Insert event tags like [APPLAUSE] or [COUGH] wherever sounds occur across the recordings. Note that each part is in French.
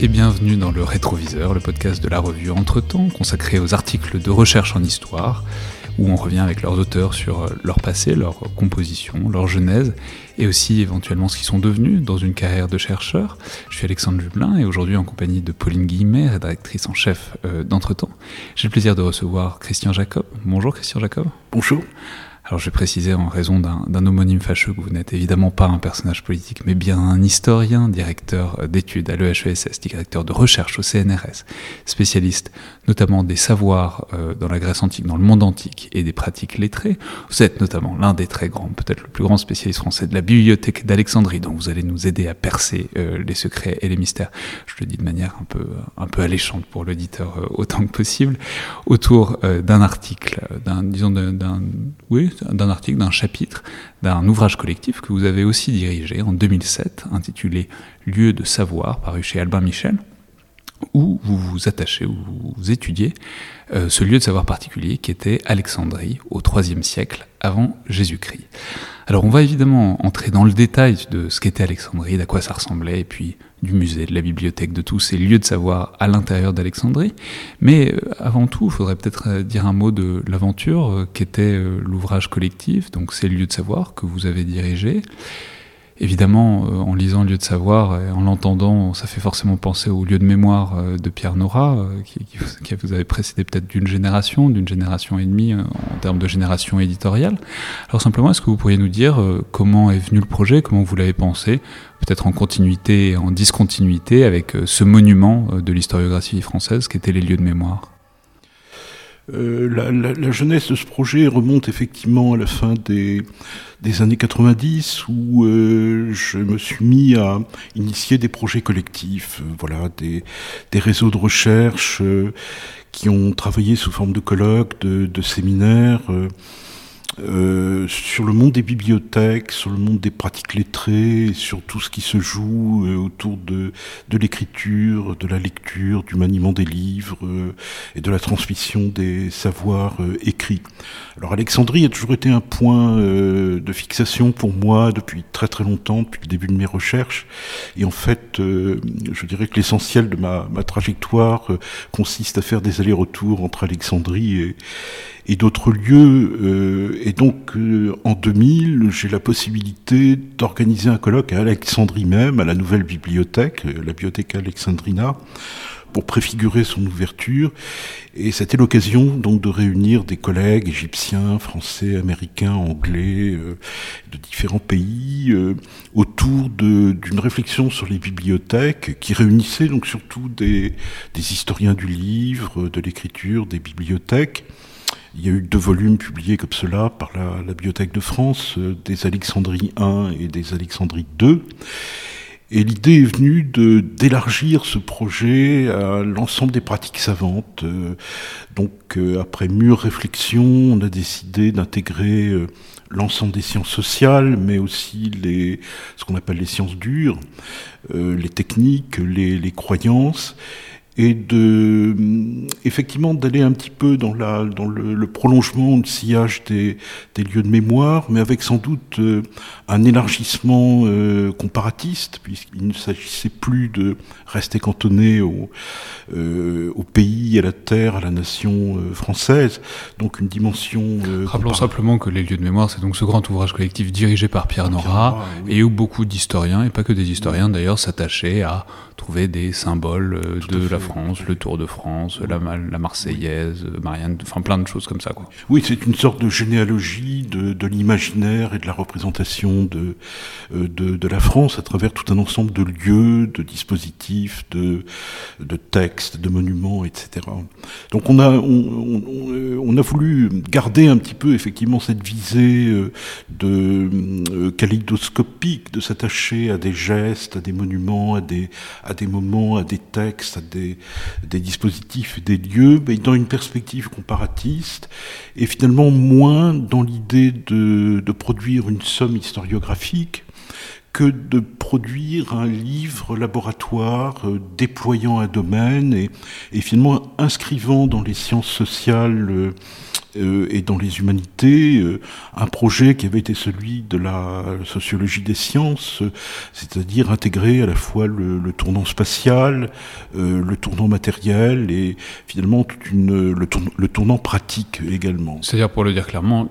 et bienvenue dans le Rétroviseur, le podcast de la revue Entre-temps consacré aux articles de recherche en histoire, où on revient avec leurs auteurs sur leur passé, leur composition, leur genèse, et aussi éventuellement ce qu'ils sont devenus dans une carrière de chercheur. Je suis Alexandre Jublin et aujourd'hui en compagnie de Pauline Guillemet, rédactrice en chef euh, d'Entretemps. J'ai le plaisir de recevoir Christian Jacob. Bonjour Christian Jacob. Bonjour. Alors je vais préciser en raison d'un homonyme fâcheux que vous n'êtes évidemment pas un personnage politique, mais bien un historien, directeur d'études à l'EHESS, directeur de recherche au CNRS, spécialiste notamment des savoirs euh, dans la Grèce antique, dans le monde antique et des pratiques lettrées. Vous êtes notamment l'un des très grands, peut-être le plus grand spécialiste français de la bibliothèque d'Alexandrie, dont vous allez nous aider à percer euh, les secrets et les mystères. Je le dis de manière un peu, alléchante pour l'auditeur euh, autant que possible, autour d'un article, d'un, disons, d'un, oui, d'un article, d'un chapitre, d'un ouvrage collectif que vous avez aussi dirigé en 2007, intitulé Lieu de savoir, paru chez Albin Michel, où vous vous attachez, où vous étudiez euh, ce lieu de savoir particulier qui était Alexandrie au IIIe siècle avant Jésus-Christ. Alors on va évidemment entrer dans le détail de ce qu'était Alexandrie, d'à quoi ça ressemblait, et puis du musée, de la bibliothèque, de tous ces lieux de savoir à l'intérieur d'Alexandrie. Mais euh, avant tout, il faudrait peut-être euh, dire un mot de l'aventure qu'était l'ouvrage collectif, donc ces lieux de savoir que vous avez dirigés. Évidemment, euh, en lisant Lieu de savoir et en l'entendant, ça fait forcément penser au lieu de mémoire euh, de Pierre Nora, euh, qui, qui, vous avait précédé peut-être d'une génération, d'une génération et demie en termes de génération éditoriale. Alors simplement, est-ce que vous pourriez nous dire comment est venu le projet, comment vous l'avez pensé, peut-être en continuité et en discontinuité avec ce monument de l'historiographie française qu'étaient les lieux de mémoire? Euh, la, la, la, jeunesse de ce projet remonte effectivement à la fin des, des années 90 où euh, je me suis mis à initier des projets collectifs, euh, voilà, des, des, réseaux de recherche euh, qui ont travaillé sous forme de colloques, de, de séminaires euh, sur le monde des bibliothèques, sur le monde des pratiques lettrées, sur tout ce qui se joue euh, autour de, de l'écriture, de la lecture, du maniement des livres euh, et de la transmission des savoirs écrits. Alors Alexandrie a toujours été un point de fixation pour moi depuis très très longtemps, depuis le début de mes recherches. Et en fait, je dirais que l'essentiel de ma, ma trajectoire consiste à faire des allers-retours entre Alexandrie et, et d'autres lieux. Euh, et donc, euh, en 2000, j'ai la possibilité d'organiser un colloque à Alexandrie même, à la nouvelle bibliothèque, euh, la bibliothèque Alexandrina, pour préfigurer son ouverture. Et c'était l'occasion donc de réunir des collègues égyptiens, français, américains, anglais, de différents pays, autour d'une réflexion sur les bibliothèques qui réunissait donc surtout des, des historiens du livre, de l'écriture, des bibliothèques. Il y a eu deux volumes publiés comme cela par la, Bibliothèque de France, euh, des Alexandries 1 et des Alexandries 2. Et l'idée est venue d'élargir ce projet à l'ensemble des pratiques savantes. Euh, donc, euh, après mûre réflexion, on a décidé d'intégrer l'ensemble des sciences sociales, mais aussi les, ce qu'on appelle les sciences dures, les techniques, les croyances et de effectivement d'aller un petit peu dans la dans le, le prolongement le sillage des, des, lieux de mémoire mais avec sans doute euh, un élargissement euh, comparatiste puisqu'il ne s'agissait plus de rester cantonné au, euh, au pays à la terre à la nation euh, française. Donc une dimension euh, rappelons simplement que les lieux de mémoire c'est donc ce grand ouvrage collectif dirigé par Pierre Nora oui. et où beaucoup d'historiens et pas que des historiens d'ailleurs s'attachaient à trouver des symboles Tout de la France, le Tour de France, la, la Marseillaise, Marianne, enfin plein de choses comme ça. Quoi. Oui, c'est une sorte de généalogie de, de l'imaginaire et de la représentation de, euh, de, de, la France à travers tout un ensemble de lieux, de dispositifs, de, de textes, de monuments, etc. Donc on a, on, on, on a voulu garder un petit peu effectivement cette visée euh, de euh, kaléidoscopique, de s'attacher à des gestes, à des monuments, à des, à des moments, à des textes, à des, des, dispositifs, des lieux, mais dans une perspective comparatiste, et finalement moins dans l'idée de, de produire une somme historiographique que de produire un livre laboratoire euh, déployant un domaine et, et, finalement inscrivant dans les sciences sociales euh, euh, et dans les humanités, euh, un projet qui avait été celui de la sociologie des sciences, c'est-à-dire intégrer à la fois le, tournant spatial, le tournant matériel et finalement toute une, le, tournant, pratique également. C'est-à-dire, pour le dire clairement,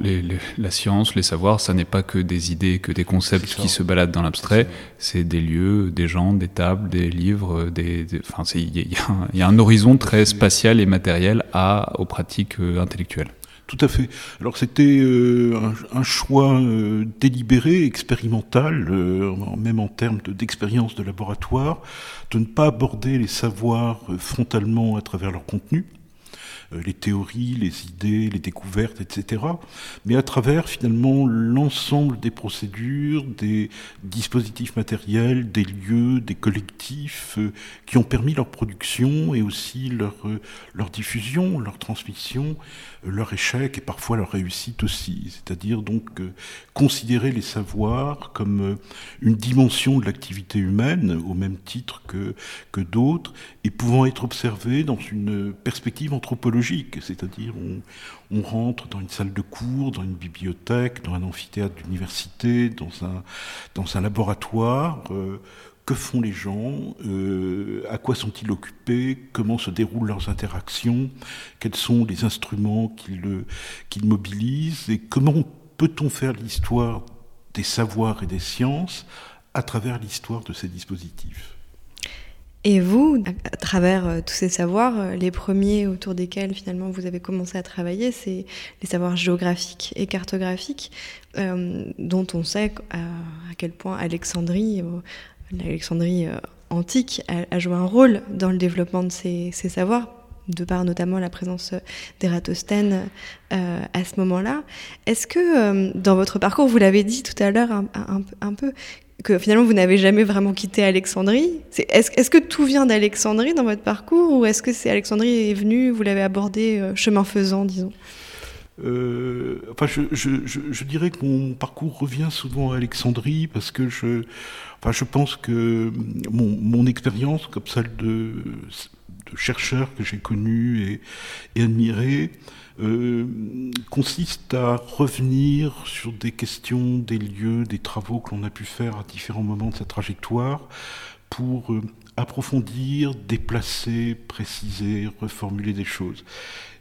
la science, les savoirs, ça n'est pas que des idées, que des concepts qui se baladent dans l'abstrait, c'est des lieux, des gens, des tables, des livres, des, enfin, il y, a un horizon très spatial et matériel à, aux pratiques intellectuelles. Tout à fait. Alors c'était euh, un, choix euh, délibéré, expérimental, euh, même en termes d'expérience de, laboratoire, de ne pas aborder les savoirs frontalement à travers leur contenu, les théories, les idées, les découvertes, etc. Mais à travers finalement l'ensemble des procédures, des dispositifs matériels, des lieux, des collectifs qui ont permis leur production et aussi leur, leur diffusion, leur transmission, leur échec et parfois leur réussite aussi. C'est-à-dire donc considérer les savoirs comme une dimension de l'activité humaine au même titre que, que d'autres et pouvant être observés dans une perspective anthropologique c'est-à-dire on, on, rentre dans une salle de cours, dans une bibliothèque, dans un amphithéâtre d'université, dans un, dans un laboratoire. Euh, que font les gens euh, À quoi sont-ils occupés Comment se déroulent leurs interactions Quels sont les instruments qu'ils qu'ils mobilisent Et comment peut-on faire l'histoire des savoirs et des sciences à travers l'histoire de ces dispositifs? Et vous, à, travers euh, tous ces savoirs, euh, les premiers autour desquels finalement vous avez commencé à travailler, c'est les savoirs géographiques et cartographiques, euh, dont on sait à, quel point Alexandrie, l'Alexandrie antique, a, joué un rôle dans le développement de ces, savoirs de par notamment la présence d'Ératosthène à ce moment-là. Est-ce que dans votre parcours, vous l'avez dit tout à l'heure un, peu, que finalement vous n'avez jamais vraiment quitté Alexandrie? Est-ce est que tout vient d'Alexandrie dans votre parcours ou est-ce que c'est Alexandrie est venue, vous l'avez abordé euh, chemin faisant, disons? Euh, enfin, je, je, dirais que mon parcours revient souvent à Alexandrie parce que je, enfin, je pense que mon, expérience, comme celle de, chercheurs que j'ai connus et, et admirés, euh, consiste à revenir sur des questions, des lieux, des travaux que l'on a pu faire à différents moments de sa trajectoire pour euh, approfondir, déplacer, préciser, reformuler des choses.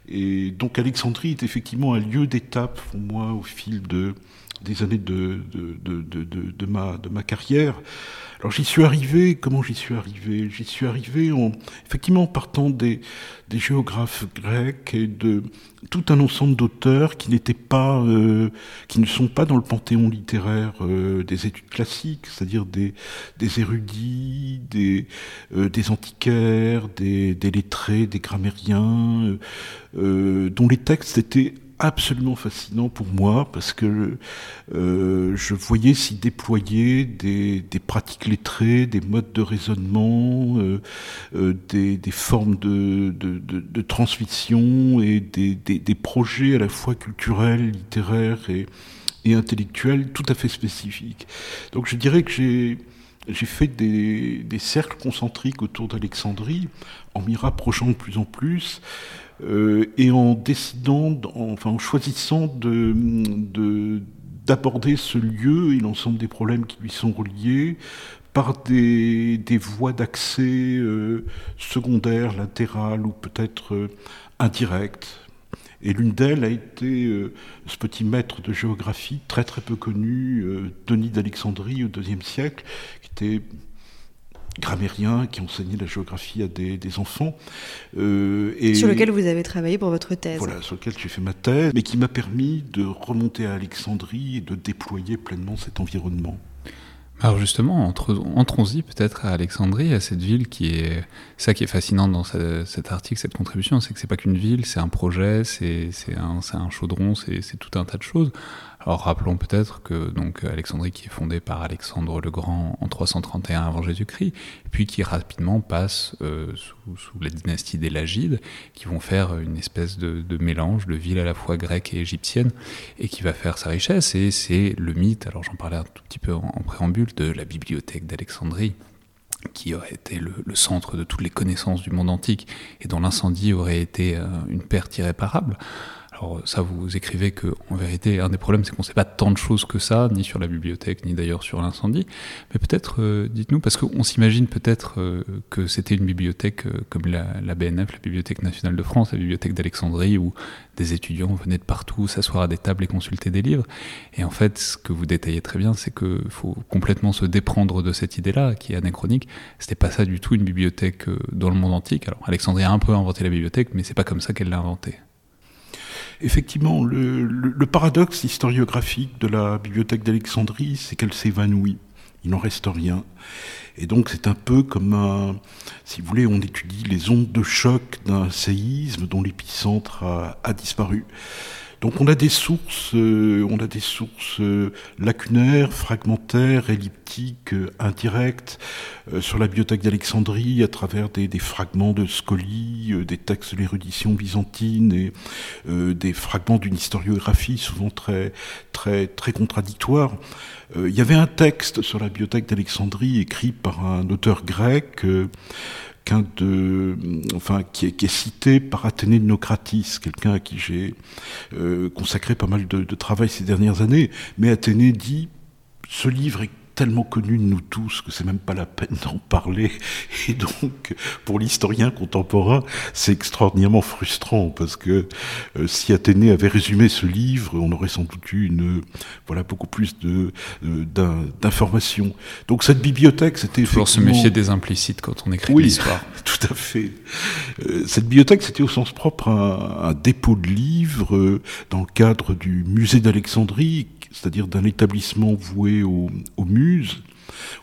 Et donc Alexandrie est effectivement un lieu d'étape pour moi au fil de, des années de, de, de, de, ma, de ma carrière. Alors j'y suis arrivé, comment j'y suis arrivé? J'y suis arrivé en, effectivement en partant des, des géographes grecs et de tout un ensemble d'auteurs qui n'étaient pas, euh, qui ne sont pas dans le panthéon littéraire euh, des études classiques, c'est-à-dire des, des érudits, des, euh, des antiquaires, des, des lettrés, des grammairiens, dont les textes étaient absolument fascinant pour moi parce que euh, je voyais s'y déployer des, pratiques lettrées, des modes de raisonnement, euh, euh, des, formes de, transmission et des, projets à la fois culturels, littéraires et, et intellectuels tout à fait spécifiques. Donc je dirais que j'ai j'ai fait des, cercles concentriques autour d'Alexandrie en m'y rapprochant de plus en plus. Euh, et en décidant, enfin en choisissant de, d'aborder ce lieu et l'ensemble des problèmes qui lui sont reliés par des, des voies d'accès euh, secondaires, latérales ou peut-être euh, indirectes. Et l'une d'elles a été ce petit maître de géographie très très peu connu, Denis d'Alexandrie au IIe siècle, qui était grammairien qui enseignait la géographie à des, enfants. Euh, et sur lequel vous avez travaillé pour votre thèse. Voilà, sur lequel j'ai fait ma thèse, mais qui m'a permis de remonter à Alexandrie et de déployer pleinement cet environnement. Alors justement, entrons-y peut-être à Alexandrie, à cette ville qui est... Ça qui est fascinant dans cet article, cette contribution, c'est que c'est pas qu'une ville, c'est un projet, c'est un, un chaudron, c'est tout un tas de choses. Alors rappelons peut-être que donc Alexandrie qui est fondée par Alexandre le Grand en 331 avant Jésus-Christ, puis qui rapidement passe euh, sous, la dynastie des Lagides, qui vont faire une espèce de, mélange de villes à la fois grecques et égyptiennes, et qui va faire sa richesse. Et c'est le mythe, alors j'en parlais un tout petit peu en, préambule, de la bibliothèque d'Alexandrie qui aurait été le, le, centre de toutes les connaissances du monde antique et dont l'incendie aurait été euh, une perte irréparable alors ça, vous écrivez que en vérité, un des problèmes, c'est qu'on ne sait pas tant de choses que ça, ni sur la bibliothèque, ni d'ailleurs sur l'incendie. Mais peut-être, euh, dites-nous, parce qu'on s'imagine peut-être euh, que c'était une bibliothèque euh, comme la, BNF, la Bibliothèque nationale de France, la bibliothèque d'Alexandrie, où des étudiants venaient de partout s'asseoir à des tables et consulter des livres. Et en fait, ce que vous détaillez très bien, c'est qu'il faut complètement se déprendre de cette idée-là, qui est anachronique. C'était pas ça du tout une bibliothèque dans le monde antique. Alors Alexandrie a un peu inventé la bibliothèque, mais c'est pas comme ça qu'elle l'a inventée. Effectivement, le, paradoxe historiographique de la bibliothèque d'Alexandrie, c'est qu'elle s'évanouit. Il n'en reste rien. Et donc c'est un peu comme un, si vous voulez, on étudie les ondes de choc d'un séisme dont l'épicentre a disparu. Donc on a des sources, euh, on a des sources euh, lacunaires, fragmentaires, elliptiques, euh, indirectes sur la bibliothèque d'Alexandrie à travers des, fragments de Scoli, des textes de l'érudition byzantine et des fragments d'une historiographie souvent très très très contradictoire. Il y avait un texte sur la bibliothèque d'Alexandrie écrit par un auteur grec de, enfin, qui est, cité par Athénée de Nocratis, quelqu'un à qui j'ai euh, consacré pas mal de, travail ces dernières années. Mais Athénée dit, ce livre est tellement connu de nous tous que c'est même pas la peine d'en parler. [LAUGHS] Et donc, pour l'historien contemporain, c'est extraordinairement frustrant parce que euh, si Athénée avait résumé ce livre, on aurait sans doute eu une, voilà, beaucoup plus de, euh, d'informations. Donc cette bibliothèque, c'était effectivement... se méfier des implicites quand on écrit l'histoire. [LAUGHS] tout à fait. Euh, cette bibliothèque, c'était au sens propre un, un dépôt de livres dans le cadre du musée d'Alexandrie c'est-à-dire d'un établissement voué aux, muses,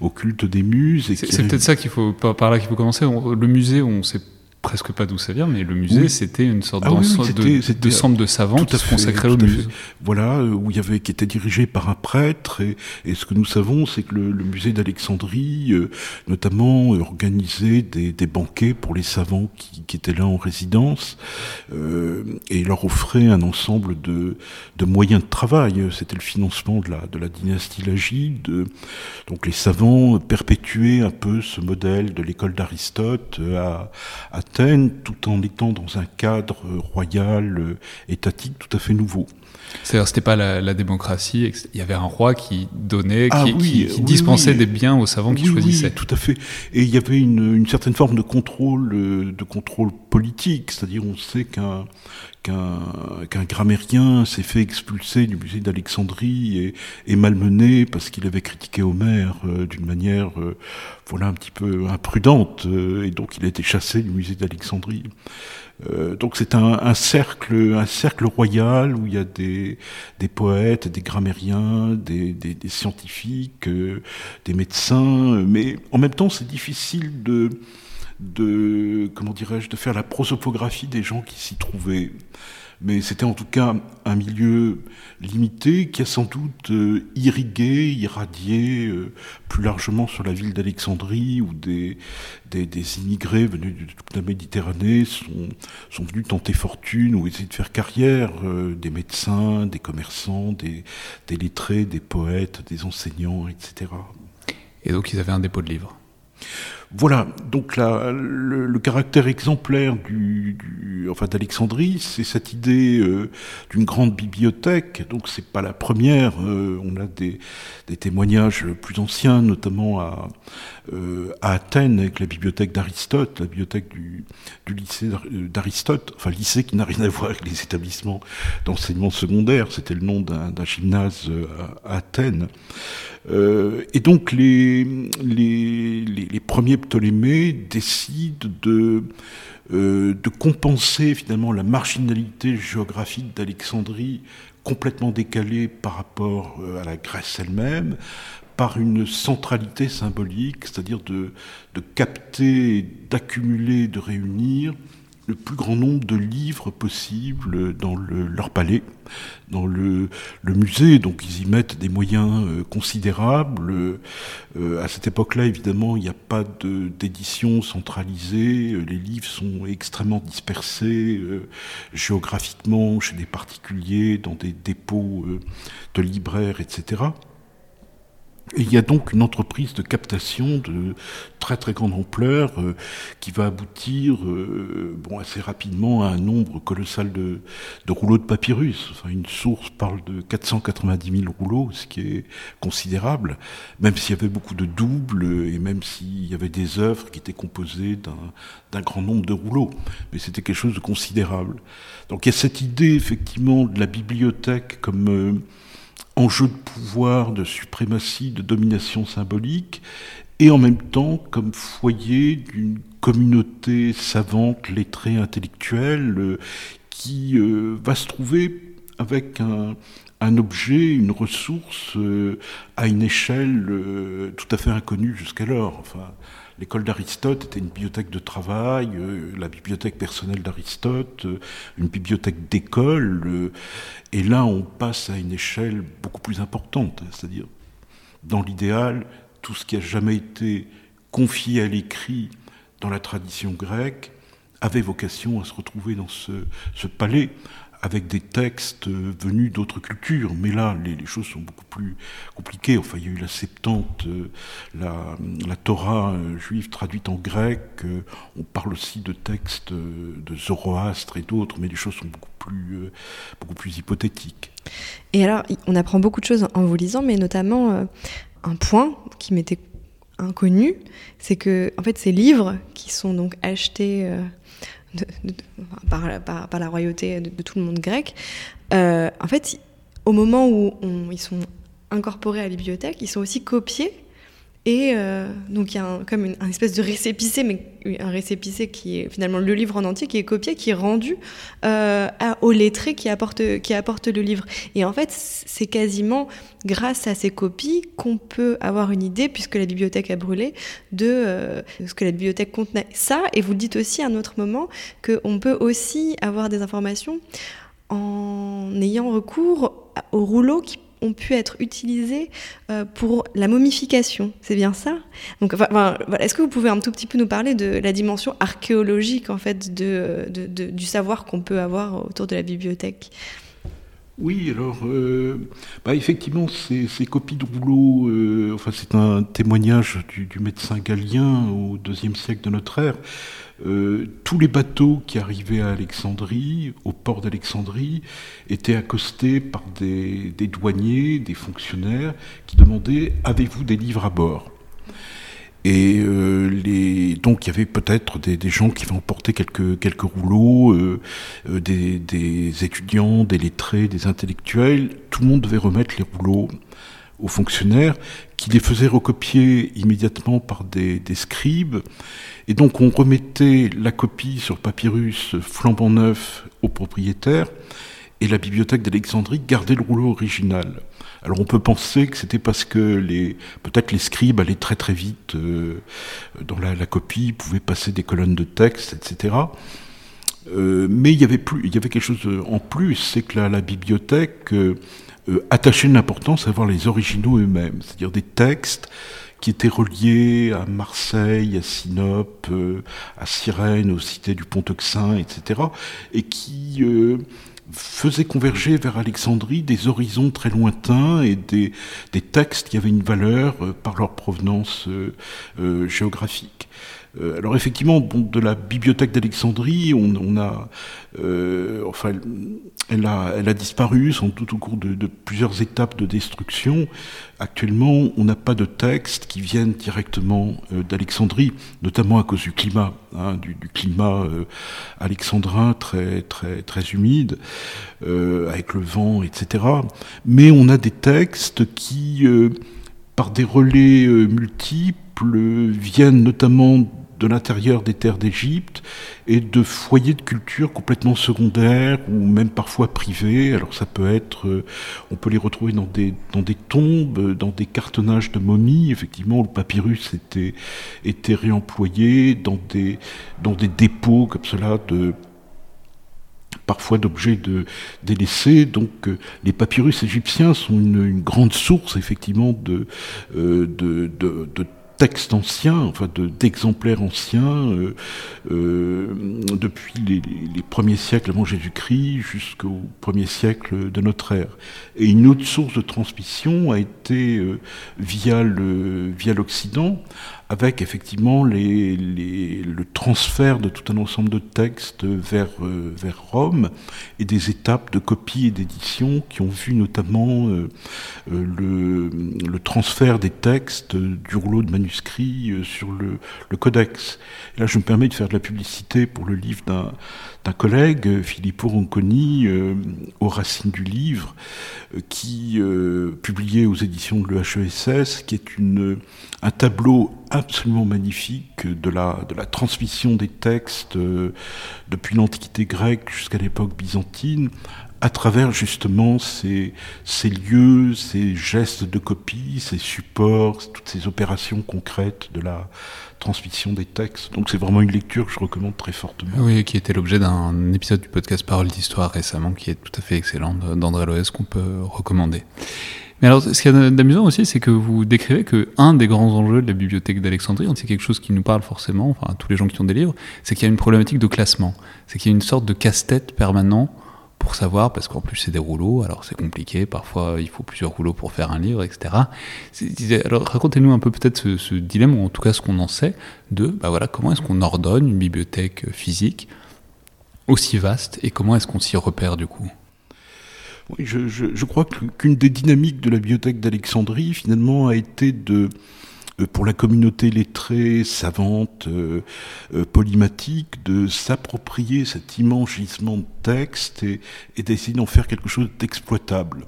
au culte des muses. C'est peut-être ça qu'il faut par là qu'il faut commencer. le musée, on sait presque pas d'où ça vient, mais le musée, c'était une sorte ah de, de, centre de savants qui se consacrait au musée. Voilà, euh, où il y avait, qui était dirigé par un prêtre, et, et ce que nous savons, c'est que le, musée d'Alexandrie, euh, notamment, organisait des, des, banquets pour les savants qui, qui étaient là en résidence, euh, et leur offrait un ensemble de, de moyens de travail. C'était le financement de la, de la dynastie Lagide. Donc les savants perpétuaient un peu ce modèle de l'école d'Aristote à, à tout en étant dans un cadre royal, euh, étatique tout à fait nouveau. C'est-à-dire, c'était pas la, démocratie. Il y avait un roi qui donnait, ah qui, dispensait des biens aux savants qui choisissaient. tout à fait. Et il y avait une, certaine forme de contrôle, euh, de contrôle politique. C'est-à-dire, on sait qu'un qu'un grammairien s'est fait expulser du musée d'Alexandrie et, et, malmené parce qu'il avait critiqué Homère euh, d'une manière, euh, voilà, un petit peu imprudente, et donc il a été chassé du musée d'Alexandrie. Euh, donc c'est un, cercle, un cercle royal où il y a des, des poètes, des grammairiens, des, des, scientifiques, euh, des médecins, mais en même temps c'est difficile de, de comment dirais-je, de faire la prosopographie des gens qui s'y trouvaient mais c'était en tout cas un milieu limité qui a sans doute euh, irrigué, irradié euh, plus largement sur la ville d'Alexandrie où des, des, des, immigrés venus de toute la Méditerranée sont, sont venus tenter fortune ou essayer de faire carrière, euh, des médecins, des commerçants, des, des lettrés, des poètes, des enseignants, etc. Et donc ils avaient un dépôt de livres voilà, donc le, caractère exemplaire du, enfin d'Alexandrie, c'est cette idée euh, d'une grande bibliothèque. Donc c'est pas la première. Euh, on a des, témoignages plus anciens, notamment à, euh, à Athènes avec la bibliothèque d'Aristote, la bibliothèque du, lycée d'Aristote, enfin lycée qui n'a rien à voir avec les établissements d'enseignement secondaire. C'était le nom d'un gymnase à, Athènes. Et donc les, premiers Ptolémée décide de, euh, de compenser finalement la marginalité géographique d'Alexandrie complètement décalée par rapport euh, à la Grèce elle-même par une centralité symbolique, c'est-à-dire de capter, d'accumuler, de réunir le plus grand nombre de livres possibles dans leur palais, dans le, musée. Donc ils y mettent des moyens euh, considérables. Euh, à cette époque-là, évidemment, il n'y a pas d'édition centralisée. Les livres sont extrêmement dispersés euh, géographiquement chez des particuliers, dans des dépôts de libraires, etc. Et il y a donc une entreprise de captation de très très grande ampleur euh, qui va aboutir euh, bon, assez rapidement à un nombre colossal de, de rouleaux de papyrus. Enfin, une source parle de 490 000 rouleaux, ce qui est considérable, même s'il y avait beaucoup de doubles et même s'il y avait des œuvres qui étaient composées d'un grand nombre de rouleaux. Mais c'était quelque chose de considérable. Donc il y a cette idée effectivement de la bibliothèque comme... Euh, enjeu de pouvoir, de suprématie, de domination symbolique, et en même temps comme foyer d'une communauté savante, lettrée, intellectuelle, euh, qui euh, va se trouver avec un, objet, une ressource euh, à une échelle tout à fait inconnue jusqu'alors. L'école d'Aristote était une bibliothèque de travail, euh, la bibliothèque personnelle d'Aristote, euh, une bibliothèque d'école. Euh, et là, on passe à une échelle beaucoup plus importante, c'est-à-dire, dans l'idéal, tout ce qui a jamais été confié à l'écrit dans la tradition grecque avait vocation à se retrouver dans ce palais avec des textes venus d'autres cultures. Mais là, les, choses sont beaucoup plus compliquées. Enfin, il y a eu la Septante, euh, la, Torah euh, juive traduite en grec. Euh, on parle aussi de textes de Zoroastre et d'autres, mais les choses sont beaucoup plus, beaucoup plus hypothétiques. Et alors, on apprend beaucoup de choses en vous lisant, mais notamment un point qui m'était inconnu, c'est que en fait ces livres qui sont donc achetés par, la royauté de, tout le monde grec, euh, en fait, au moment où ils sont incorporés à la bibliothèque, ils sont aussi copiés et euh, donc il y a comme une, un espèce de récépissé, mais un récépissé qui est finalement le livre en entier, qui est copié, qui est rendu euh, au lettré qui apporte, qui apporte le livre. Et en fait, c'est quasiment grâce à ces copies qu'on peut avoir une idée, puisque la bibliothèque a brûlé, de euh, ce que la bibliothèque contenait. Ça, et vous le dites aussi à un autre moment, qu'on peut aussi avoir des informations en ayant recours aux rouleaux qui ont pu être utilisés euh, pour la momification. C'est bien ça? Donc, Est-ce que vous pouvez un tout petit peu nous parler de la dimension archéologique en fait, du savoir qu'on peut avoir autour de la bibliothèque? Oui, alors, euh, bah effectivement, ces, copies de rouleaux, euh, enfin, c'est un témoignage du, du, médecin galien au deuxième siècle de notre ère. Euh, tous les bateaux qui arrivaient à Alexandrie, au port d'Alexandrie, étaient accostés par des, douaniers, des fonctionnaires qui demandaient Avez-vous des livres à bord? Et euh, donc il y avait peut-être des, gens qui avaient emporter quelques, rouleaux, euh, des, des, étudiants, des lettrés, des intellectuels. Tout le monde devait remettre les rouleaux aux fonctionnaires qui les faisaient recopier immédiatement par des, des scribes. Et donc on remettait la copie sur papyrus flambant neuf au propriétaire et la bibliothèque d'Alexandrie gardait le rouleau original. Alors on peut penser que c'était parce que peut-être les scribes allaient très très vite euh, dans la, copie, pouvaient passer des colonnes de texte, etc. Euh, mais il y avait quelque chose en plus, c'est que la, bibliothèque euh, euh, attacher une importance à voir les originaux eux-mêmes, c'est-à-dire des textes qui étaient reliés à Marseille, à Sinope, euh, à Cyrène, aux cités du Pont-Euxin, etc., et qui euh, faisaient converger vers Alexandrie des horizons très lointains et des, des textes qui avaient une valeur par leur provenance géographique. Euh, alors effectivement, de la bibliothèque d'Alexandrie, on, a, euh, enfin, elle a, elle a disparu sans doute au cours de, plusieurs étapes de destruction. Actuellement, on n'a pas de textes qui viennent directement euh, d'Alexandrie, notamment à cause du climat, hein, du, climat alexandrin très très très humide, avec le vent, etc. Mais on a des textes qui, par des relais multiples, viennent notamment de l'intérieur des terres d'Égypte et de foyers de culture complètement secondaires ou même parfois privés. Alors ça peut être, euh, on peut les retrouver dans des, dans des tombes, dans des cartonnages de momies. Effectivement, le papyrus était, était réemployé dans des, dans des dépôts comme cela de parfois d'objets de, délaissés. Donc euh, les papyrus égyptiens sont une, grande source effectivement de, euh, textes anciens, enfin d'exemplaires anciens, depuis les, premiers siècles avant Jésus-Christ jusqu'au premier siècle de notre ère. Et une autre source de transmission a été via l'Occident avec effectivement le transfert de tout un ensemble de textes vers, euh, Rome et des étapes de copie et d'édition qui ont vu notamment euh, euh, le, transfert des textes du rouleau de manuscrit sur le, codex. là, je me permets de faire de la publicité pour le livre d'un collègue, Filippo Ronconi, aux racines du livre, qui publiait aux éditions de l'EHESS, qui est un tableau absolument magnifique de la, de la transmission des textes depuis l'Antiquité grecque jusqu'à l'époque byzantine, à travers justement ces, ces, lieux, ces gestes de copie, ces supports, toutes ces opérations concrètes de la, transmission des textes. Donc c'est vraiment une lecture que je recommande très fortement. Oui, qui était l'objet d'un épisode du podcast Parole d'Histoire récemment, qui est tout à fait excellent, d'André Loès, qu'on peut recommander. Mais alors, ce qui est d'amusant aussi, c'est que vous décrivez que un des grands enjeux de la bibliothèque d'Alexandrie, c'est quelque chose qui nous parle forcément, enfin, tous les gens qui ont des livres, c'est qu'il y a une problématique de classement. C'est qu'il y a une sorte de casse-tête permanent pour savoir, parce qu'en plus c'est des rouleaux, alors c'est compliqué, parfois il faut plusieurs rouleaux pour faire un livre, etc. Alors racontez-nous un peu peut-être ce, dilemme, ou en tout cas ce qu'on en sait, de bah voilà, comment est-ce qu'on ordonne une bibliothèque physique aussi vaste, et comment est-ce qu'on s'y repère du coup? Oui, je, je crois qu'une des dynamiques de la bibliothèque d'Alexandrie, finalement, a été de pour la communauté lettrée, savante, euh, euh, polymatique, de s'approprier cet immense gisement de texte et, et d'essayer d'en faire quelque chose d'exploitable.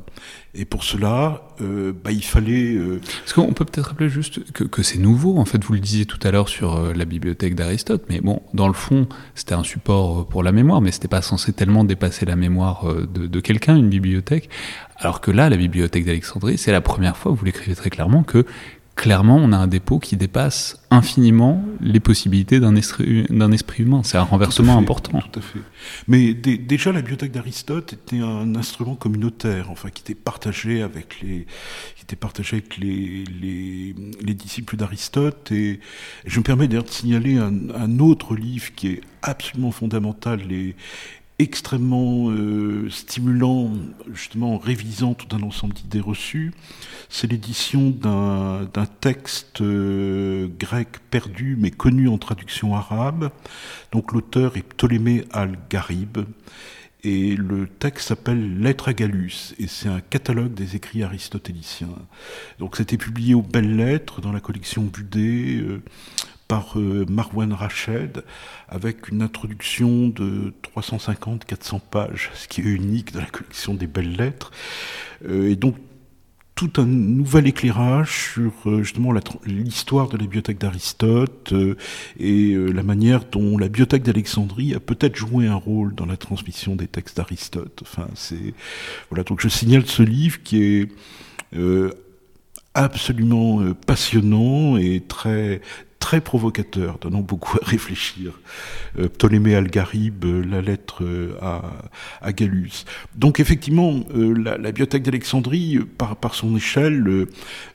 Et pour cela, bah, il fallait... Est-ce qu'on peut peut-être rappeler juste que, que c'est nouveau, en fait, vous le disiez tout à l'heure sur la bibliothèque d'Aristote, mais bon, dans le fond, c'était un support pour la mémoire, mais c'était pas censé tellement dépasser la mémoire de, de quelqu'un, une bibliothèque. Alors que là, la bibliothèque d'Alexandrie, c'est la première fois, vous l'écrivez très clairement, que clairement, on a un dépôt qui dépasse infiniment les possibilités d'un esprit, esprit, humain. C'est un renversement important. Tout à fait. Mais déjà, la bibliothèque d'Aristote était un instrument communautaire, enfin, qui était partagé avec les, qui était partagé avec les, les, disciples d'Aristote. Et, je me permets d'ailleurs de signaler un, un, autre livre qui est absolument fondamental et, extrêmement euh, stimulant, justement en révisant tout un ensemble d'idées reçues. C'est l'édition d'un texte euh, grec perdu mais connu en traduction arabe. Donc l'auteur est Ptolémée al-Gharib. Et le texte s'appelle Lettre à Gallus, et c'est un catalogue des écrits aristotéliciens. Donc c'était publié aux Belles Lettres dans la collection Budé, euh, par euh, Marwan Rached, avec une introduction de 350-400 pages, ce qui est unique dans la collection des belles lettres. Euh, et donc, tout un nouvel éclairage sur euh, justement l'histoire de la bibliothèque d'Aristote et la manière dont la bibliothèque d'Alexandrie a peut-être joué un rôle dans la transmission des textes d'Aristote. Enfin, voilà. Donc, je signale ce livre qui est absolument passionnant et très très provocateur, donnant beaucoup à réfléchir. Euh, Ptolémée Algarib, euh, la lettre euh, à, à, Gallus. Donc effectivement, la, la, bibliothèque d'Alexandrie, par, par son échelle,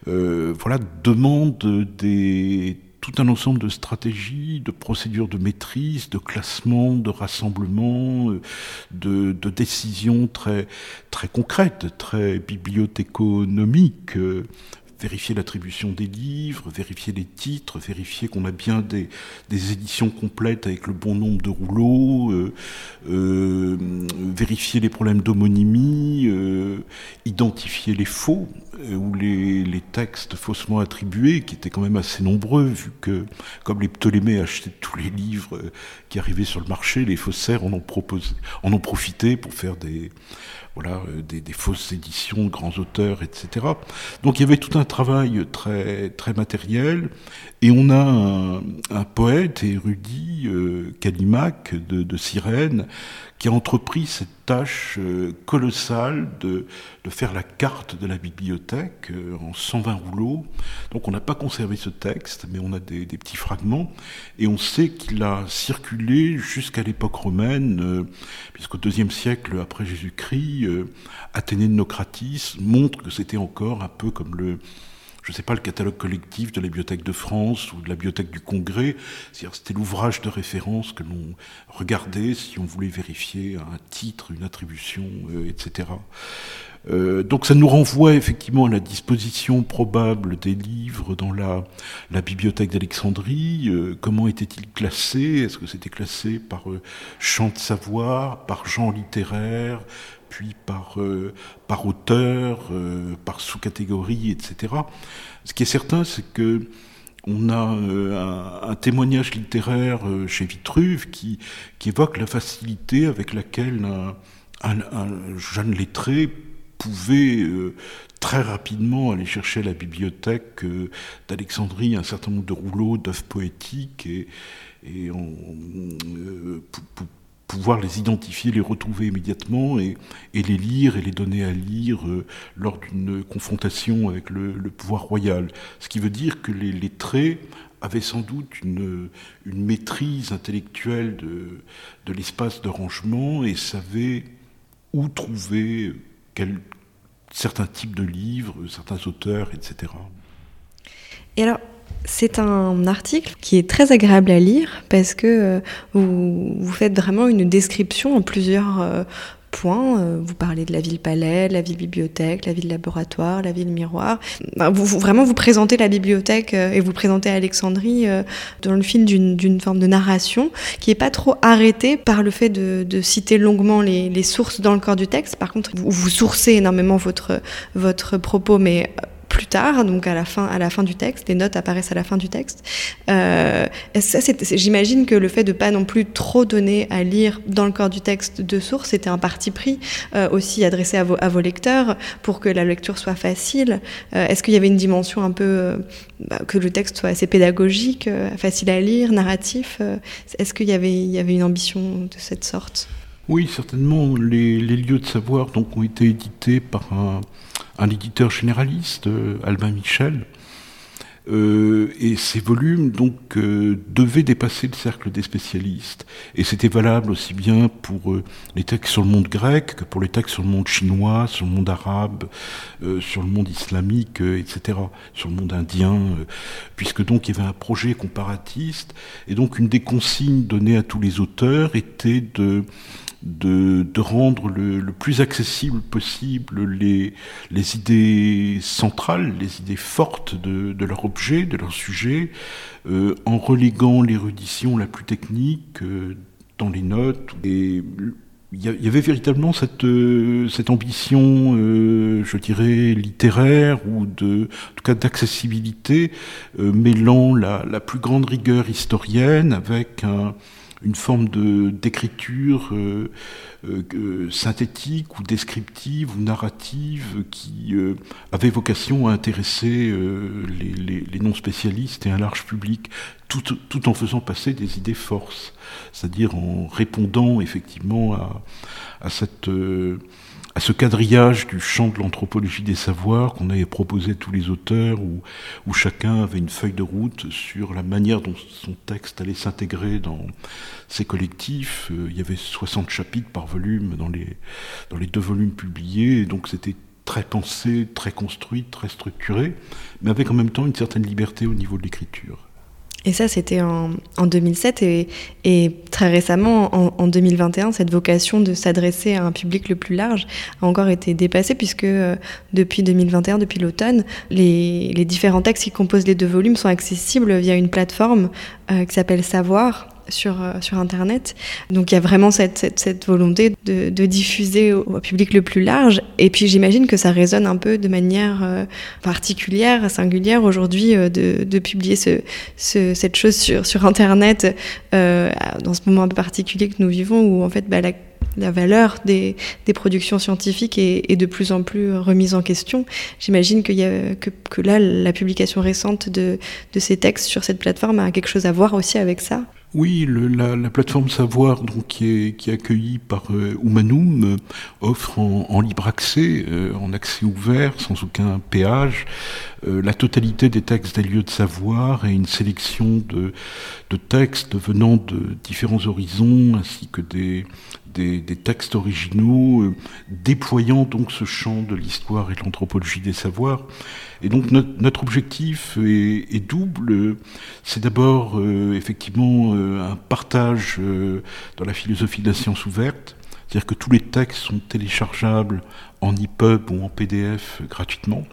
voilà, demande des tout un ensemble de stratégies, de procédures de maîtrise, de classement, de rassemblement, de, de décisions très, très concrètes, très bibliothéconomiques, vérifier l'attribution des livres, vérifier les titres, vérifier qu'on a bien des, éditions complètes avec le bon nombre de rouleaux, euh, euh, vérifier les problèmes d'homonymie, euh, identifier les faux ou les, textes faussement attribués, qui étaient quand même assez nombreux, vu que, comme les Ptolémées achetaient tous les livres qui arrivaient sur le marché, les faussaires en ont, profité pour faire des voilà, des, fausses éditions grands auteurs, etc. Donc il y avait tout un travail très, matériel, et on a un, un poète érudit, euh, Calimac de, de Cyrène, qui a entrepris cette tâche euh, colossale de, de, faire la carte de la bibliothèque euh, en 120 rouleaux. Donc on n'a pas conservé ce texte, mais on a des, des petits fragments, et on sait qu'il a circulé jusqu'à l'époque romaine, euh, puisqu'au deuxième siècle après Jésus-Christ, Athénée de Nocratis montre que c'était encore un peu comme le je ne sais pas, le catalogue collectif de la Bibliothèque de France ou de la Bibliothèque du Congrès. C'était l'ouvrage de référence que l'on regardait si on voulait vérifier un titre, une attribution, etc. Euh, donc ça nous renvoie effectivement à la disposition probable des livres dans la, bibliothèque d'Alexandrie. Euh, comment était-il classé Est-ce que c'était classé par euh, champ de savoir, par genre littéraire, puis par, auteur, par sous-catégorie, etc. Ce qui est certain, c'est que on a un, témoignage littéraire chez Vitruve qui, qui évoque la facilité avec laquelle un jeune lettré pouvait euh, très rapidement aller chercher à la bibliothèque euh, d'Alexandrie un certain nombre de rouleaux d'œuvres poétiques et, et euh, pouvoir les identifier, les retrouver immédiatement et, les lire et les donner à lire lors d'une confrontation avec le, pouvoir royal. Ce qui veut dire que les lettrés avaient sans doute une, une maîtrise intellectuelle de, de l'espace de rangement et savaient où trouver certains types de livres, certains auteurs, etc. Et alors, c'est un article qui est très agréable à lire parce que euh, vous, vous, faites vraiment une description en plusieurs euh, points. Euh, vous parlez de la ville palais, la ville bibliothèque, la ville laboratoire, la ville miroir. Vraiment, vous présentez la bibliothèque euh, et vous présentez Alexandrie euh, dans le fil d'une forme de narration qui est pas trop arrêtée par le fait de, citer longuement les, les, sources dans le corps du texte. Par contre, vous, vous sourcez énormément votre, votre propos, mais plus tard, donc à la fin, à la fin du texte. Les notes apparaissent à la fin du texte. Euh, J'imagine que le fait de pas non plus trop donner à lire dans le corps du texte de source, c'était un parti pris euh, aussi adressé à vos, lecteurs pour que la lecture soit facile. Euh, Est-ce qu'il y avait une dimension un peu euh, bah, que le texte soit assez pédagogique, facile à lire, narratif Est-ce qu'il y avait une ambition de cette sorte? Oui, certainement. Les, lieux de savoir donc, ont été édités par un, éditeur généraliste, euh, Albin Michel. Euh, et ces volumes donc euh, devaient dépasser le cercle des spécialistes. Et c'était valable aussi bien pour les textes sur le monde grec que pour les textes sur le monde chinois, sur le monde arabe, sur le monde islamique, etc., sur le monde indien, puisque donc il y avait un projet comparatiste. Et donc une des consignes données à tous les auteurs était de de, de rendre le, le, plus accessible possible les, les idées centrales, les idées fortes de, de leur objet, de leur sujet, euh, en reléguant l'érudition la plus technique euh, dans les notes. Et il y avait véritablement cette, euh, cette ambition, je dirais, littéraire ou de, en tout cas d'accessibilité, euh, mêlant la, la, plus grande rigueur historienne avec un, une forme de d'écriture euh, euh, synthétique ou descriptive ou narrative qui euh, avait vocation à intéresser les, les, les, non spécialistes et un large public, tout, tout en faisant passer des idées forces, c'est-à-dire en répondant effectivement à, à cette à ce quadrillage du champ de l'anthropologie des savoirs qu'on avait proposé tous les auteurs, où, chacun avait une feuille de route sur la manière dont son texte allait s'intégrer dans ces collectifs. Euh, il y avait 60 chapitres par volume dans les, dans deux volumes publiés, et donc c'était très pensé, très construit, très structuré, mais avec en même temps une certaine liberté au niveau de l'écriture. Et ça, c'était en, en, 2007 et, et, très récemment, en, en, 2021, cette vocation de s'adresser à un public le plus large a encore été dépassée puisque euh, depuis 2021, depuis l'automne, les, différents textes qui composent les deux volumes sont accessibles via une plateforme euh, qui s'appelle Savoir sur, euh, sur Internet. Donc il y a vraiment cette, volonté de, diffuser au, public le plus large. Et puis j'imagine que ça résonne un peu de manière euh, particulière, singulière aujourd'hui, euh, de, publier ce, ce, cette chose sur, Internet dans ce moment un peu particulier que nous vivons où en fait bah, la la valeur des, productions scientifiques est, de plus en plus remise en question. J'imagine que, là, la publication récente de, ces textes sur cette plateforme a quelque chose à voir aussi avec ça. Oui, la, la, plateforme Savoir, donc, qui, est, qui accueillie par euh, euh, offre en, libre accès, en accès ouvert, sans aucun péage, la totalité des textes des lieux de savoir et une sélection de, de textes venant de différents horizons, ainsi que des, des, textes originaux, euh, déployant donc ce champ de l'histoire et de l'anthropologie des savoirs. Et donc notre, objectif est, double. C'est d'abord euh, effectivement euh, un partage dans la philosophie de la science ouverte, c'est-à-dire que tous les textes sont téléchargeables en EPUB ou en PDF gratuitement.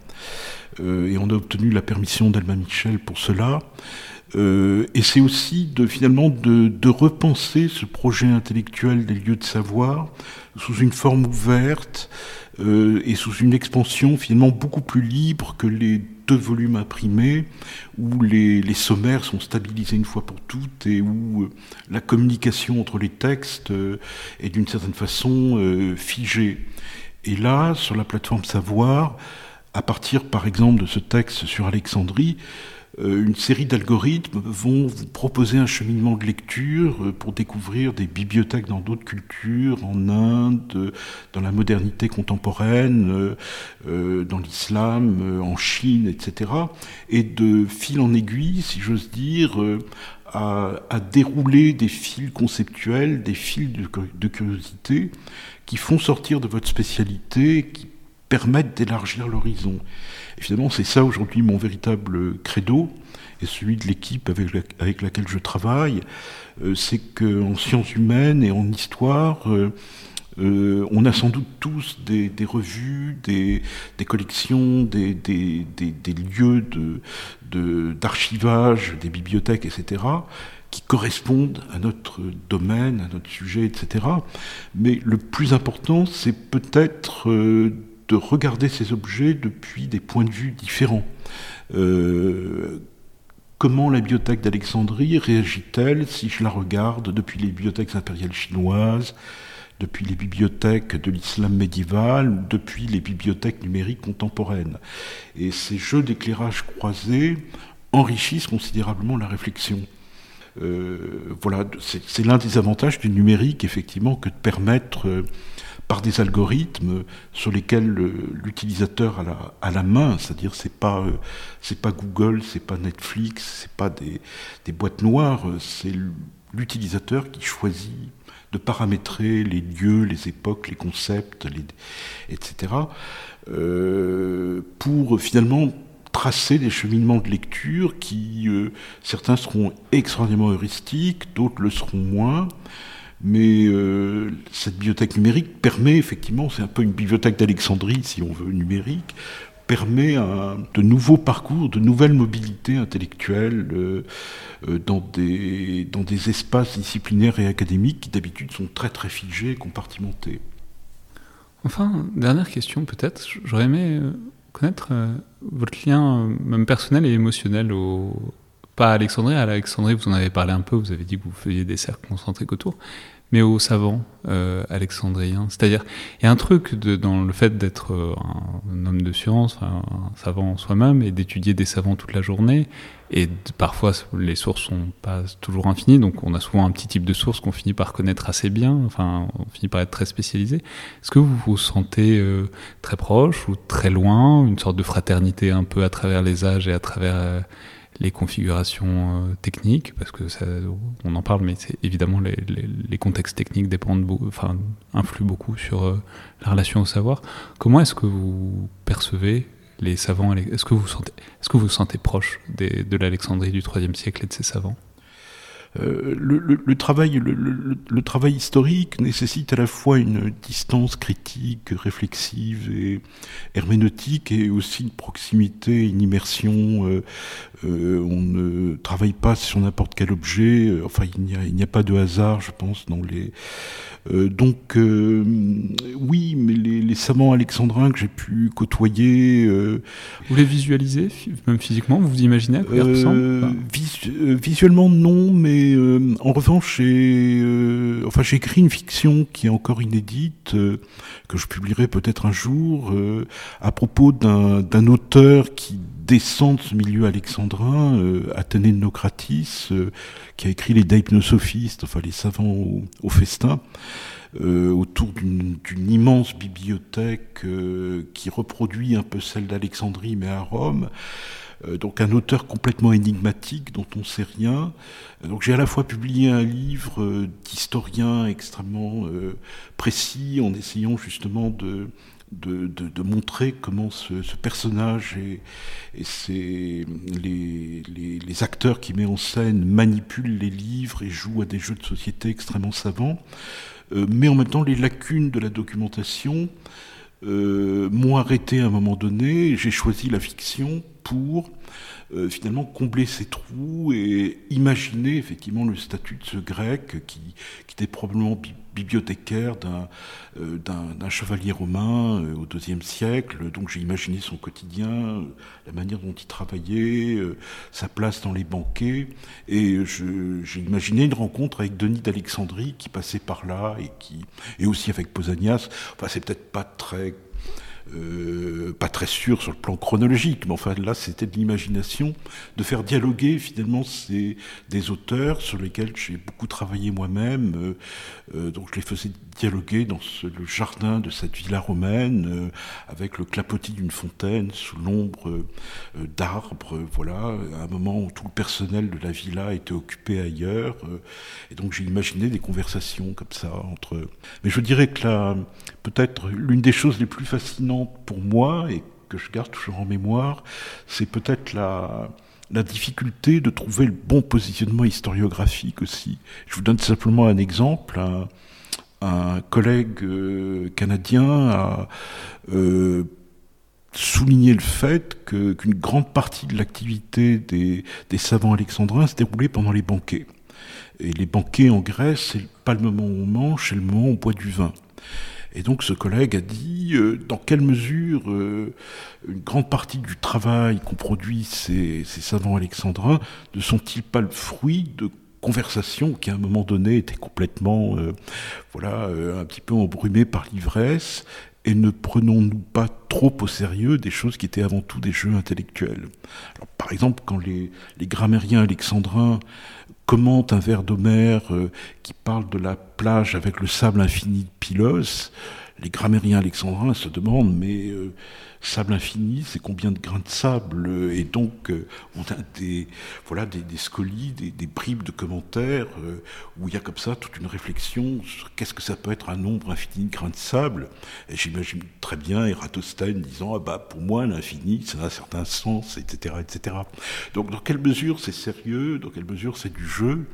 Et on a obtenu la permission d'Alma Michel pour cela. Euh, et c'est aussi de, finalement de, repenser ce projet intellectuel des lieux de savoir sous une forme ouverte euh, et sous une expansion finalement beaucoup plus libre que les deux volumes imprimés où les, sommaires sont stabilisés une fois pour toutes et où euh, la communication entre les textes est d'une certaine façon figée. Et là, sur la plateforme Savoir, à partir par exemple de ce texte sur Alexandrie, euh, une série d'algorithmes vont vous proposer un cheminement de lecture euh, pour découvrir des bibliothèques dans d'autres cultures, en Inde, dans la modernité contemporaine, euh, dans l'islam, en Chine, etc. Et de fil en aiguille, si j'ose dire, à, dérouler des fils conceptuels, des fils de, curiosité qui font sortir de votre spécialité, qui permettent d'élargir l'horizon. Et finalement, c'est ça aujourd'hui mon véritable credo et celui de l'équipe avec, laquelle je travaille. Euh, c'est qu'en sciences humaines et en histoire, euh, euh, on a sans doute tous des, revues, des, collections, des, lieux d'archivage, des bibliothèques, etc., qui correspondent à notre domaine, à notre sujet, etc. Mais le plus important, c'est peut-être de regarder ces objets depuis des points de vue différents. Euh, comment la bibliothèque d'Alexandrie réagit-elle si je la regarde depuis les bibliothèques impériales chinoises, depuis les bibliothèques de l'islam médiéval depuis les bibliothèques numériques contemporaines? Et ces jeux d'éclairage croisés enrichissent considérablement la réflexion. Euh, voilà, c'est l'un des avantages du numérique, effectivement, que de permettre euh, par des algorithmes sur lesquels l'utilisateur a la, main, c'est-à-dire c'est pas euh, c'est pas Google, c'est pas Netflix, c'est pas des, boîtes noires, c'est l'utilisateur qui choisit de paramétrer les lieux, les époques, les concepts, etc. Euh, pour finalement tracer des cheminements de lecture qui, euh, certains seront extraordinairement heuristiques, d'autres le seront moins. Mais euh, cette bibliothèque numérique permet effectivement, c'est un peu une bibliothèque d'Alexandrie si on veut numérique, permet de nouveaux parcours, de nouvelles mobilités intellectuelles euh, euh, dans, des, dans des espaces disciplinaires et académiques qui d'habitude sont très très figés et compartimentés. Enfin, dernière question peut-être, j'aurais aimé connaître votre lien même personnel et émotionnel au, pas à Alexandrie, à Alexandrie vous en avez parlé un peu, vous avez dit que vous faisiez des cercles concentriques autour, mais aux savants euh, alexandriens. C'est-à-dire, il y a un truc de, dans le fait d'être euh, un, homme de science, un savant soi-même, et d'étudier des savants toute la journée. Et parfois, les sources sont pas toujours infinies, donc on a souvent un petit type de source qu'on finit par connaître assez bien. Enfin, on finit par être très spécialisé. Est-ce que vous vous sentez euh, très proche ou très loin, une sorte de fraternité un peu à travers les âges et à travers les configurations euh, techniques, parce que ça, on en parle, mais c'est évidemment les, contextes techniques dépendent, enfin, influent beaucoup sur euh, la relation au savoir. Comment est-ce que vous percevez les savants Est-ce que vous sentez, est-ce que vous, sentez proche de l'Alexandrie du IIIe siècle et de ses savants? Euh, le, travail, le, travail historique nécessite à la fois une distance critique, réflexive et herméneutique, et aussi une proximité, une immersion. Euh, euh, on ne travaille pas sur n'importe quel objet. Enfin, il n'y a, pas de hasard, je pense, dans les. donc, oui, mais les, savants alexandrins que j'ai pu côtoyer. vous les visualisez, même physiquement Vous vous imaginez à quoi ils ressemblent? Visuellement, non, mais euh, en revanche, j'ai euh, enfin, écrit une fiction qui est encore inédite, euh, que je publierai peut-être un jour, à propos d'un auteur qui descend de ce milieu alexandrin, Athénée Nocratis, qui a écrit les Daipnosophistes, enfin les savants au, festin. autour d'une immense bibliothèque qui reproduit un peu celle d'Alexandrie mais à Rome. Euh, donc un auteur complètement énigmatique dont on ne sait rien. Euh, donc j'ai à la fois publié un livre euh, d'historien extrêmement précis en essayant justement de, de, montrer comment ce, personnage et, et les, les, acteurs qui met en scène manipulent les livres et jouent à des jeux de société extrêmement savants, mais en même temps les lacunes de la documentation m'ont arrêté à un moment donné. J'ai choisi la fiction pour euh, finalement combler ces trous et imaginer effectivement le statut de ce grec qui, était probablement bibliothécaire euh, d'un chevalier romain au IIe siècle. Donc j'ai imaginé son quotidien, la manière dont il travaillait, sa place dans les banquets. Et j'ai imaginé une rencontre avec Denis d'Alexandrie qui passait par là et, qui, et aussi avec Pausanias. Enfin, c'est peut-être pas très euh, pas très sûr sur le plan chronologique, mais enfin là c'était de l'imagination, de faire dialoguer finalement ces, des auteurs sur lesquels j'ai beaucoup travaillé moi-même. Euh, euh, donc je les faisais dialoguer dans le jardin de cette villa romaine, avec le clapotis d'une fontaine sous l'ombre d'arbres. Voilà, à un moment où tout le personnel de la villa était occupé ailleurs. et donc j'ai imaginé des conversations comme ça entre. Mais je dirais que là, peut-être l'une des choses les plus fascinantes pour moi et que je garde toujours en mémoire, c'est peut-être la, difficulté de trouver le bon positionnement historiographique aussi. Je vous donne simplement un exemple. Un, collègue euh, canadien a euh, souligné le fait qu'une grande partie de l'activité des, des, savants alexandrins se déroulait pendant les banquets. Et les banquets en Grèce, c'est pas le moment où on mange, c'est le moment où on boit du vin. Et donc ce collègue a dit euh, dans quelle mesure euh, une grande partie du travail qu'ont produit ces, savants alexandrins ne sont-ils pas le fruit de conversations qui à un moment donné étaient complètement euh, voilà un petit peu embrumées par l'ivresse et ne prenons-nous pas trop au sérieux des choses qui étaient avant tout des jeux intellectuels? Par exemple, quand les, les grammairiens alexandrins commente un vers d'Homère euh, qui parle de la plage avec le sable infini de Pylos, les grammairiens alexandrins se demandent, mais euh, sable infini, c'est combien de grains de sable Et donc, euh, on a des, voilà, des, scolies, des, bribes de commentaires, euh, où il y a comme ça toute une réflexion sur qu'est-ce que ça peut être un nombre infini de grains de sable. J'imagine très bien Eratosthène disant, ah bah, pour moi, l'infini, ça a un certain sens, etc., etc. Donc, dans quelle mesure c'est sérieux? Dans quelle mesure c'est du jeu?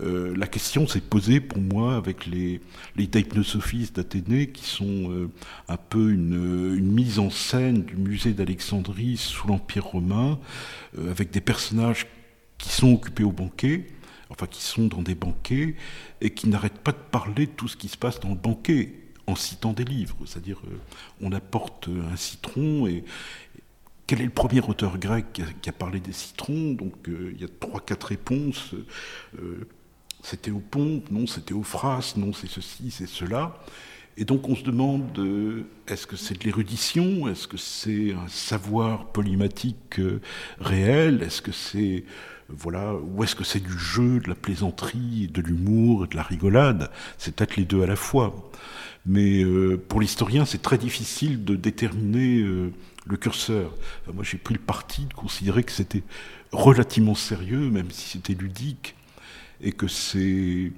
Euh, la question s'est posée pour moi avec les, les d'Athénée, qui sont euh, un peu une, mise en scène du musée d'Alexandrie sous l'Empire romain, euh, avec des personnages qui sont occupés au banquet, enfin qui sont dans des banquets, et qui n'arrêtent pas de parler de tout ce qui se passe dans le banquet en citant des livres. C'est-à-dire, on apporte un citron et, quel est le premier auteur grec qui a, parlé des citrons? Donc il y a trois, quatre réponses c'était au pont, non, c'était au phras, non, c'est ceci, c'est cela. Et donc on se demande, euh, est-ce que c'est de l'érudition? Est-ce que c'est un savoir polymatique euh, réel? Est-ce que c'est voilà, ou est-ce que c'est du jeu, de la plaisanterie, de l'humour, de la rigolade? C'est peut-être les deux à la fois. Mais euh, pour l'historien, c'est très difficile de déterminer le curseur. moi, j'ai pris le parti de considérer que c'était relativement sérieux, même si c'était ludique, et que ces,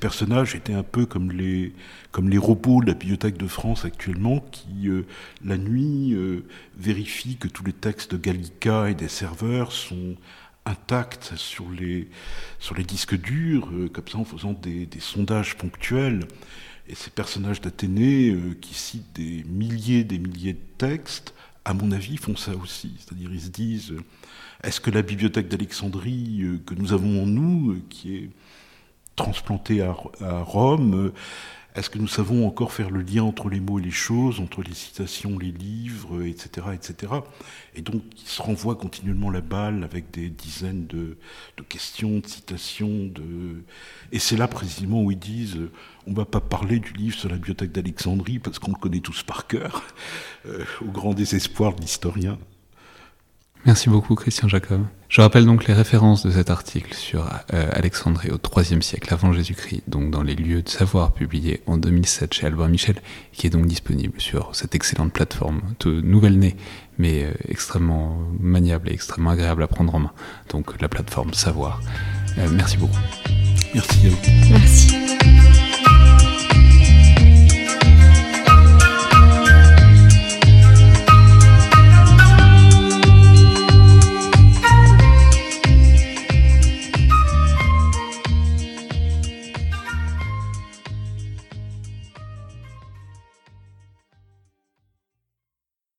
personnages étaient un peu comme les, comme les robots de la Bibliothèque de France actuellement, qui, euh, la nuit, euh, vérifient que tous les textes de Gallica et des serveurs sont intacts sur les, sur les disques durs, euh, comme ça en faisant des, des, sondages ponctuels. Et ces personnages d'Athénée, qui citent des milliers des milliers de textes, à mon avis, font ça aussi. C'est-à-dire, ils se disent est-ce que la bibliothèque d'Alexandrie euh, que nous avons en nous, euh, qui est transplantée à, Rome, euh, est-ce que nous savons encore faire le lien entre les mots et les choses, entre les citations, les livres, etc., etc. Et donc, il se renvoie continuellement la balle avec des dizaines de, questions, de citations. De... Et c'est là précisément où ils disent on ne va pas parler du livre sur la bibliothèque d'Alexandrie parce qu'on le connaît tous par cœur, [LAUGHS] au grand désespoir de l'historien. Merci beaucoup Christian Jacob. Je rappelle donc les références de cet article sur euh, Alexandrie au IIIe siècle avant Jésus-Christ, donc dans les lieux de savoir publié en 2007 chez Albert Michel, qui est donc disponible sur cette excellente plateforme, nouvelle née, mais euh, extrêmement maniable et extrêmement agréable à prendre en main. Donc la plateforme Savoir. Euh, merci beaucoup. Merci à vous. Merci.